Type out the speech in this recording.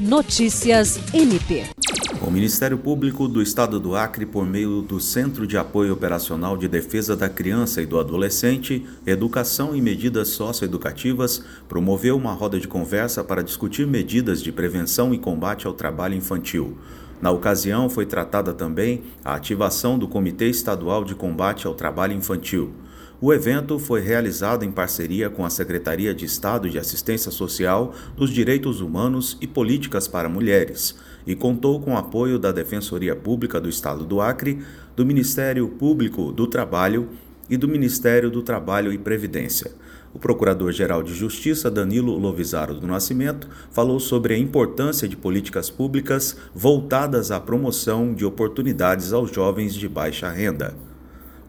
Notícias MP. O Ministério Público do Estado do Acre, por meio do Centro de Apoio Operacional de Defesa da Criança e do Adolescente, Educação e Medidas Socioeducativas, promoveu uma roda de conversa para discutir medidas de prevenção e combate ao trabalho infantil. Na ocasião, foi tratada também a ativação do Comitê Estadual de Combate ao Trabalho Infantil. O evento foi realizado em parceria com a Secretaria de Estado de Assistência Social, dos Direitos Humanos e Políticas para Mulheres e contou com o apoio da Defensoria Pública do Estado do Acre, do Ministério Público do Trabalho e do Ministério do Trabalho e Previdência. O Procurador-Geral de Justiça, Danilo Lovisaro do Nascimento, falou sobre a importância de políticas públicas voltadas à promoção de oportunidades aos jovens de baixa renda.